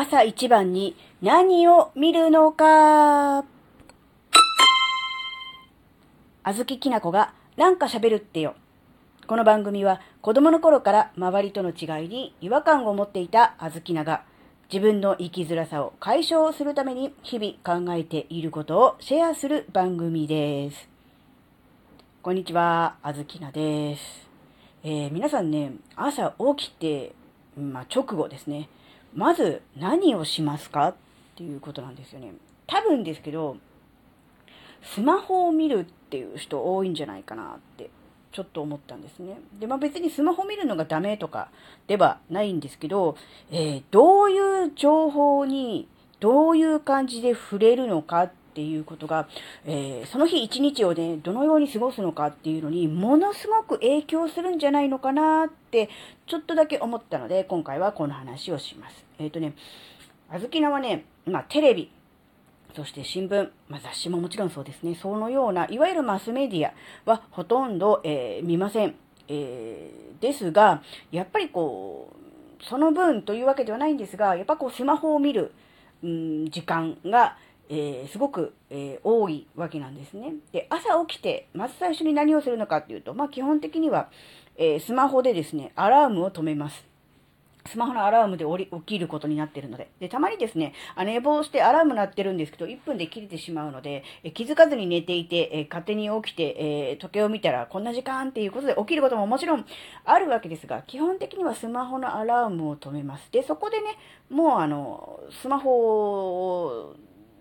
朝一番に何を見るのか？あずききなこがなんか喋るってよ。この番組は子供の頃から周りとの違いに違和感を持っていたあずきなが自分の生きづらさを解消するために日々考えていることをシェアする番組です。こんにちは、あずきなです。えー、皆さんね、朝起きて、まあ、直後ですね、まず何をしますかっていうことなんですよね。多分ですけど、スマホを見るっていう人多いんじゃないかなってちょっと思ったんですね。で、まあ別にスマホ見るのがダメとかではないんですけど、えー、どういう情報にどういう感じで触れるのかっていうことが、えー、その日一日をね、どのように過ごすのかっていうのに、ものすごく影響するんじゃないのかなって、ちょっとだけ思ったので、今回はこの話をします。えっ、ー、とね、あずきなはね、まあテレビ、そして新聞、まあ、雑誌ももちろんそうですね。そのような、いわゆるマスメディアはほとんど、えー、見ません。えー、ですが、やっぱりこう、その分というわけではないんですが、やっぱこうスマホを見る、うん、時間が、えー、すごく、えー、多いわけなんですね。で、朝起きて、まず最初に何をするのかっていうと、まあ基本的には、えー、スマホでですね、アラームを止めます。スマホのアラームで起きることになってるので。で、たまにですね、寝坊してアラーム鳴ってるんですけど、1分で切れてしまうので、え気づかずに寝ていて、え勝手に起きて、え時計を見たらこんな時間っていうことで起きることももちろんあるわけですが、基本的にはスマホのアラームを止めます。で、そこでね、もうあの、スマホを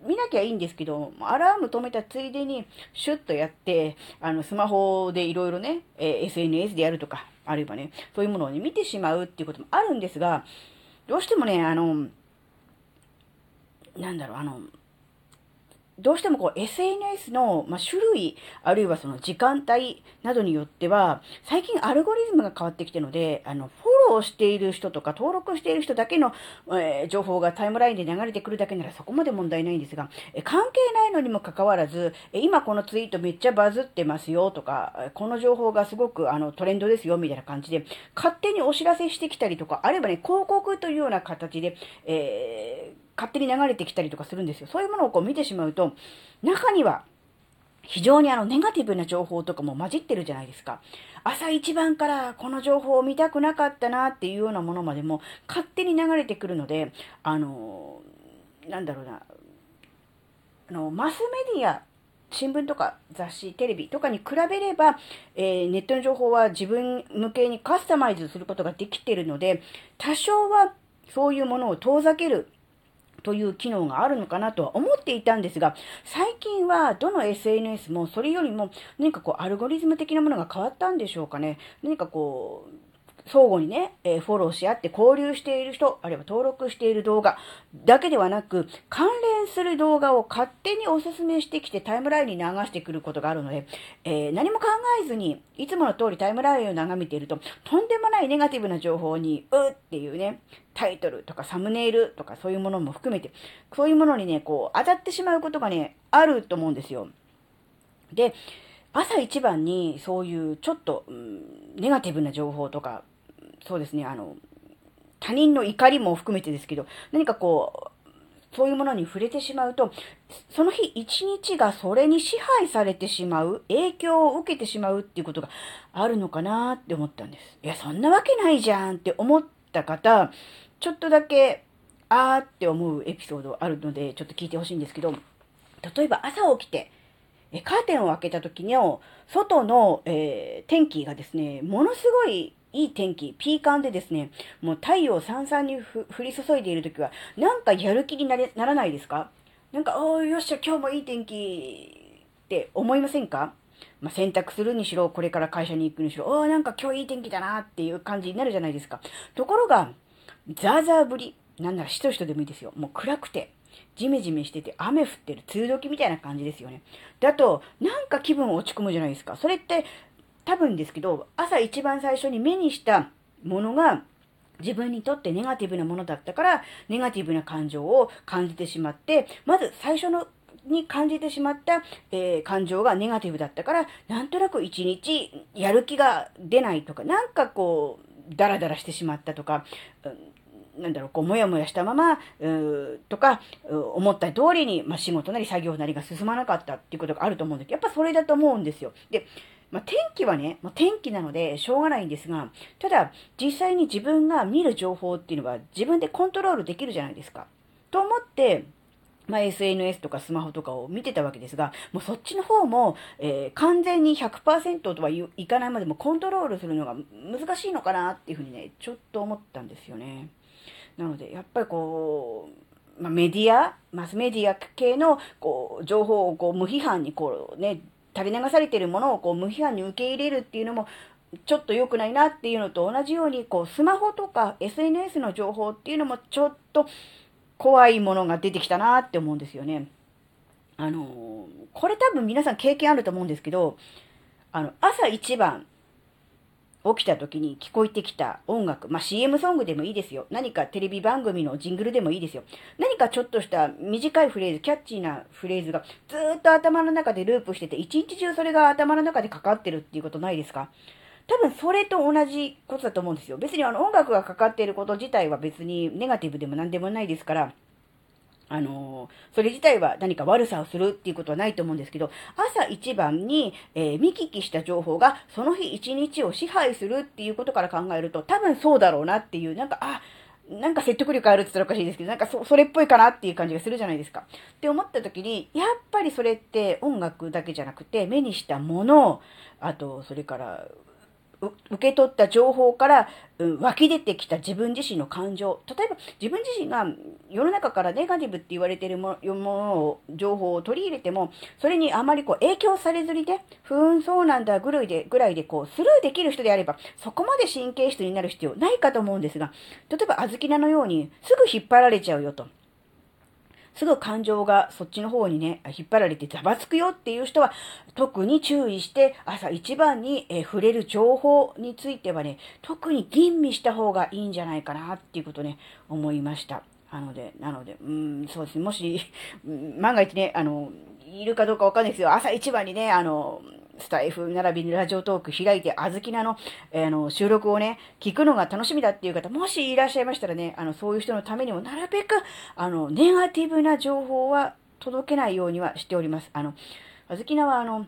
見なきゃいいんですけど、アラーム止めたついでに、シュッとやって、あの、スマホでいろいろね、え SNS でやるとか、あればね、そういうものをね、見てしまうっていうこともあるんですが、どうしてもね、あの、なんだろう、あの、どうしてもこう SNS の、ま、種類、あるいはその時間帯などによっては、最近アルゴリズムが変わってきてるので、あの、フォローしている人とか登録している人だけの、えー、情報がタイムラインで流れてくるだけならそこまで問題ないんですが、え関係ないのにもかかわらず、え今このツイートめっちゃバズってますよとか、この情報がすごくあのトレンドですよみたいな感じで、勝手にお知らせしてきたりとか、あればね、広告というような形で、えー勝手に流れてきたりとかするんですよ。そういうものをこう見てしまうと、中には、非常にあの、ネガティブな情報とかも混じってるじゃないですか。朝一番からこの情報を見たくなかったなっていうようなものまでも勝手に流れてくるので、あの、なんだろうな、あの、マスメディア新聞とか雑誌、テレビとかに比べれば、えー、ネットの情報は自分向けにカスタマイズすることができているので、多少はそういうものを遠ざけるという機能があるのかなとは思っていたんですが、最近はどの SNS もそれよりも何かこうアルゴリズム的なものが変わったんでしょうかね。何かこう、相互にね、え、フォローし合って交流している人、あるいは登録している動画だけではなく、関連する動画を勝手にお勧めしてきてタイムラインに流してくることがあるので、えー、何も考えずに、いつもの通りタイムラインを眺めていると、とんでもないネガティブな情報に、うっていうね、タイトルとかサムネイルとかそういうものも含めて、そういうものにね、こう、当たってしまうことがね、あると思うんですよ。で、朝一番にそういうちょっと、うん、ネガティブな情報とか、そうですね、あの、他人の怒りも含めてですけど、何かこう、そういうものに触れてしまうと、その日一日がそれに支配されてしまう、影響を受けてしまうっていうことがあるのかなって思ったんです。いや、そんなわけないじゃんって思った方、ちょっとだけ、あーって思うエピソードあるので、ちょっと聞いてほしいんですけど、例えば朝起きて、カーテンを開けた時の外の、えー、天気がですね、ものすごいいい天気、ピーカンでですね、もう太陽さんさんに降り注いでいる時は、なんかやる気になれならないですか？なんか、おーよっしゃ、今日もいい天気って思いませんか？まあ、洗濯するにしろ、これから会社に行くにしろ、おーなんか今日いい天気だなっていう感じになるじゃないですか。ところが、ザーザー降り、なんならしとしとでもいいですよ。もう暗くて、ジメジメしてて、雨降ってる、梅雨時みたいな感じですよね。だと、なんか気分落ち込むじゃないですか。それって、多分ですけど、朝一番最初に目にしたものが、自分にとってネガティブなものだったから、ネガティブな感情を感じてしまって、まず最初のに感じてしまった、えー、感情がネガティブだったから、なんとなく一日やる気が出ないとか、なんかこう、ダラダラしてしまったとか、うんなんだろう、こう、もやもやしたまま、うとか、思った通りに、まあ、仕事なり作業なりが進まなかったっていうことがあると思うんだけど、やっぱそれだと思うんですよ。で、まあ、天気はね、まあ、天気なのでしょうがないんですが、ただ、実際に自分が見る情報っていうのは自分でコントロールできるじゃないですか。と思って、まあ、SNS とかスマホとかを見てたわけですが、もうそっちの方も、えー、完全に100%とはいかないまでもコントロールするのが難しいのかなっていうふうにね、ちょっと思ったんですよね。なので、やっぱりこう、まあ、メディア、マスメディア系のこう情報をこう無批判にこうね、垂れ流されているものをこう無批判に受け入れるっていうのも、ちょっと良くないなっていうのと同じように、こう、スマホとか SNS の情報っていうのもちょっと怖いものが出てきたなって思うんですよね。あのーこれ多分皆さん経験あると思うんですけど、あの、朝一番起きた時に聞こえてきた音楽、まあ、CM ソングでもいいですよ。何かテレビ番組のジングルでもいいですよ。何かちょっとした短いフレーズ、キャッチーなフレーズがずっと頭の中でループしてて、一日中それが頭の中でかかってるっていうことないですか？多分それと同じことだと思うんですよ。別にあの音楽がかかっていること自体は別にネガティブでも何でもないですから、あのそれ自体は何か悪さをするっていうことはないと思うんですけど、朝一番に、えー、見聞きした情報がその日一日を支配するっていうことから考えると、多分そうだろうなっていう、なんか、あ、なんか説得力あるって言ったらおかしいですけど、なんかそそれっぽいかなっていう感じがするじゃないですか。って思った時に、やっぱりそれって音楽だけじゃなくて、目にしたもの、あと、それから受け取った情報から、うん、湧き出てきた自分自身の感情。例えば自分自身が世の中からネガティブって言われているものを、情報を取り入れても、それにあまりこう影響されずにね、ふーん、そうなんだぐらいで、ぐらいでこうスルーできる人であれば、そこまで神経質になる必要ないかと思うんですが、例えば小豆菜のようにすぐ引っ張られちゃうよと。すぐ感情がそっちの方にね、引っ張られてざわつくよっていう人は、特に注意して、朝一番に、え触れる情報についてはね、特に吟味した方がいいんじゃないかなっていうことね、思いました。なので、なので、うん、そうですね、もし、万が一ね、あの、いるかどうかわかんないですよ。朝一番にね、あの、スタイフ並びにラジオトーク開いて、あずきなの、えー、の収録をね、聞くのが楽しみだっていう方、もしいらっしゃいましたらね、あの、そういう人のためにもなるべく、あの、ネガティブな情報は届けないようにはしております。あの、あずきなは、あの、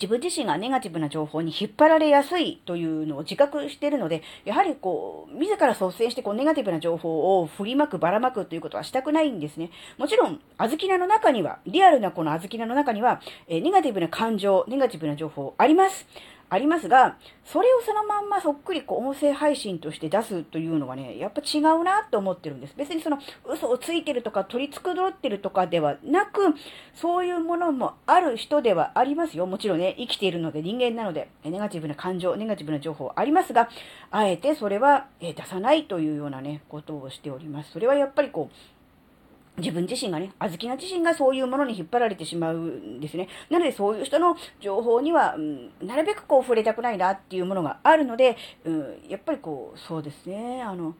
自分自身がネガティブな情報に引っ張られやすいというのを自覚しているので、やはりこう、自ら率先してこう、ネガティブな情報を振りまく、ばらまくということはしたくないんですね。もちろん、あずきなの中には、リアルなこのあずきなの中には、えネガティブな感情、ネガティブな情報あります。ありますが、それをそのまんまそっくりこう音声配信として出すというのはね、やっぱ違うなと思ってるんです。別にその嘘をついてるとか取り繕ってるとかではなく、そういうものもある人ではありますよ。もちろんね、生きているので人間なので、ネガティブな感情、ネガティブな情報ありますが、あえてそれは出さないというようなね、ことをしております。それはやっぱりこう、自分自身がね、あずきな自身がそういうものに引っ張られてしまうんですね。なのでそういう人の情報には、うん、なるべくこう触れたくないなっていうものがあるので、うん、やっぱりこう、そうですね、あの、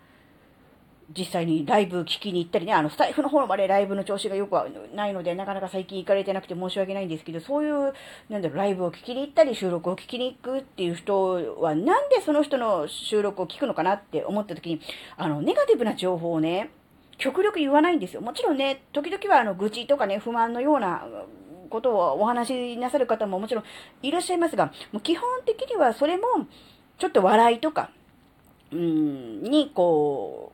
実際にライブ聞きに行ったりね、あの、スタイフの方までライブの調子がよくはないので、なかなか最近行かれてなくて申し訳ないんですけど、そういう、なんだろう、ライブを聞きに行ったり、収録を聞きに行くっていう人は、なんでその人の収録を聞くのかなって思った時に、あの、ネガティブな情報をね、極力言わないんですよ。もちろんね、時々はあの愚痴とかね、不満のようなことをお話しなさる方ももちろんいらっしゃいますが、もう基本的にはそれも、ちょっと笑いとか、うん、に、こ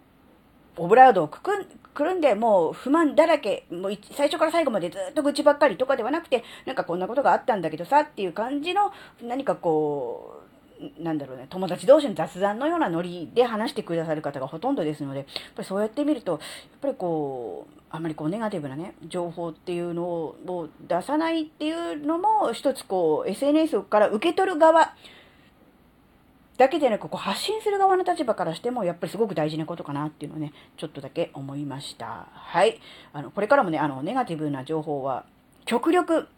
う、オブラードをくくん、くるんで、もう不満だらけ、もう最初から最後までずっと愚痴ばっかりとかではなくて、なんかこんなことがあったんだけどさっていう感じの、何かこう、なんだろうね、友達同士の雑談のようなノリで話してくださる方がほとんどですので、やっぱりそうやってみると、やっぱりこう、あんまりこうネガティブなね、情報っていうのを出さないっていうのも、一つこう、SNS から受け取る側、だけでなく、こう発信する側の立場からしても、やっぱりすごく大事なことかなっていうのをね、ちょっとだけ思いました。はい。あの、これからもね、あの、ネガティブな情報は、極力、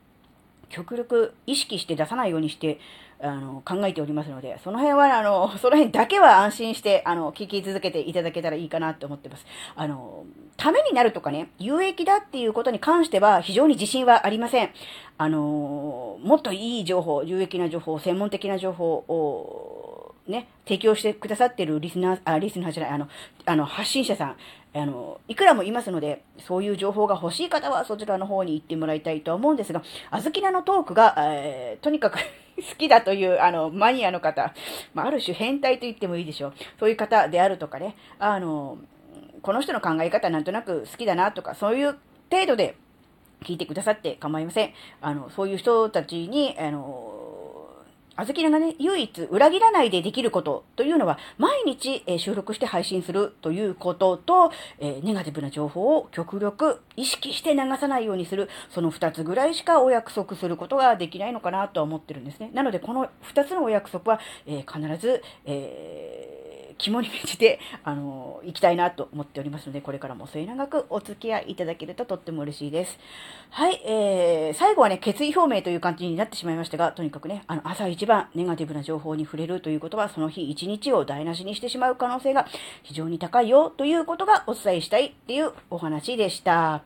極力意識して出さないようにしてあの、考えておりますので、その辺は、あの、その辺だけは安心して、あの、聞き続けていただけたらいいかなって思ってます。あの、ためになるとかね、有益だっていうことに関しては、非常に自信はありません。あの、もっといい情報、有益な情報、専門的な情報を、ね、提供してくださってるリスナー、あ、リスナーじゃない、あの、あの、発信者さん、あの、いくらもいますので、そういう情報が欲しい方はそちらの方に行ってもらいたいと思うんですが、あずきなのトークが、えー、とにかく 好きだという、あの、マニアの方、まあ、ある種変態と言ってもいいでしょう。そういう方であるとかね、あの、この人の考え方なんとなく好きだなとか、そういう程度で聞いてくださって構いません。あの、そういう人たちに、あの、あずきらがね、唯一裏切らないでできることというのは、毎日、え収録して配信するということと、えネガティブな情報を極力意識して流さないようにする、その2つぐらいしかお約束することができないのかなとは思ってるんですね。なので、この2つのお約束は、え必ず、えー肝に銘じて、あのー、行きたいなと思っておりますので、これからも末永くお付き合いいただけるととっても嬉しいです。はい、えー、最後はね、決意表明という感じになってしまいましたが、とにかくね、あの、朝一番ネガティブな情報に触れるということは、その日一日を台無しにしてしまう可能性が非常に高いよということがお伝えしたいっていうお話でした。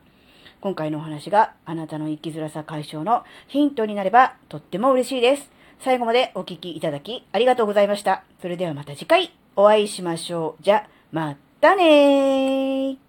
今回のお話があなたの生きづらさ解消のヒントになればとっても嬉しいです。最後までお聴きいただきありがとうございました。それではまた次回お会いしましょう。じゃ、またねー。